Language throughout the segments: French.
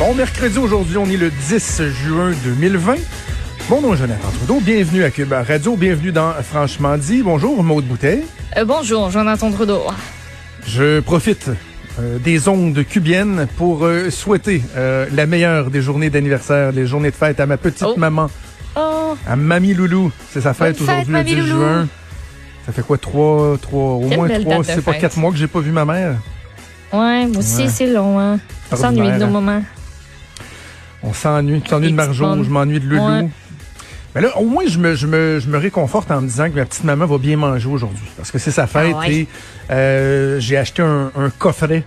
Bon mercredi aujourd'hui, on est le 10 juin 2020. Bon nom, Jonathan Trudeau. Bienvenue à Cube Radio. Bienvenue dans Franchement dit. Bonjour, Maude Bouteille. Euh, bonjour, Jonathan Trudeau. Je profite euh, des ondes cubiennes pour euh, souhaiter euh, la meilleure des journées d'anniversaire, les journées de fête à ma petite Oh. maman, Oh, à Mamie Loulou. C'est sa fête aujourd'hui, le Mamie 10 Loulou. juin. Ça fait quoi, trois, trois, au Quelle moins trois, c'est pas quatre mois que j'ai pas vu ma mère. ouais, moi aussi, Ouais. c'est long, hein. On s'ennuie de nos hein. moments. On s'ennuie. Tu t'ennuies de Marjo, je m'ennuie de Loulou. Ouais. Mais là, au moins, je me, je, me, je me réconforte en me disant que ma petite maman va bien manger aujourd'hui. Parce que c'est sa fête Ah ouais. et euh, j'ai acheté un, un coffret.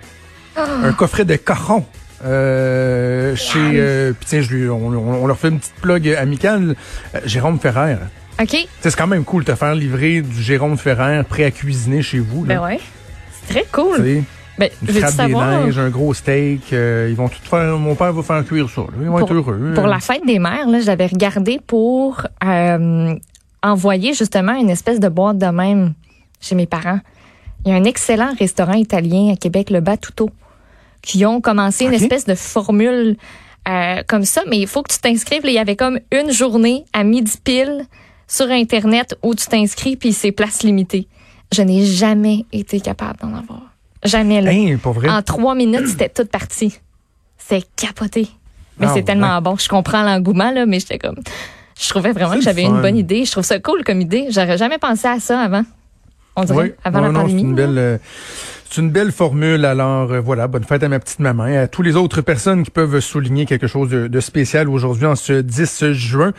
Ah. Un coffret de cajon. Euh, chez euh, puis tiens je lui on, leur fait une petite plug amicale Jérôme Ferrer OK? C'est quand même cool de te faire livrer du Jérôme Ferrer prêt à cuisiner chez vous là. Ben ouais. C'est très cool. Ben, une frappe des un gros steak euh, ils vont tout faire mon père va faire cuire ça là. ils vont Pour- être heureux pour la fête des mères, j'avais regardé pour euh, envoyer justement une espèce de boîte de même chez mes parents. Il y a un excellent restaurant italien à Québec, le Batuto, qui ont commencé une espèce de formule euh, comme ça, mais il faut que tu t'inscrives. Il y avait comme une journée à midi pile sur Internet où tu t'inscris, puis c'est place limitée. Je n'ai jamais été capable d'en avoir. Jamais, là. Hein, pour vrai? En trois minutes, c'était toute partie. C'est capoté. Mais Ah, c'est tellement ouais. bon. Je comprends l'engouement, là, mais j'étais comme. Je trouvais vraiment que j'avais une bonne idée. Je trouve ça cool comme idée. J'aurais jamais pensé à ça avant. On dirait, Oui, avant non, la non, pandémie. C'est une belle, euh, c'est une belle formule. Alors euh, voilà, bonne fête à ma petite maman et à tous les autres personnes qui peuvent souligner quelque chose de, de spécial aujourd'hui en ce 10 juin.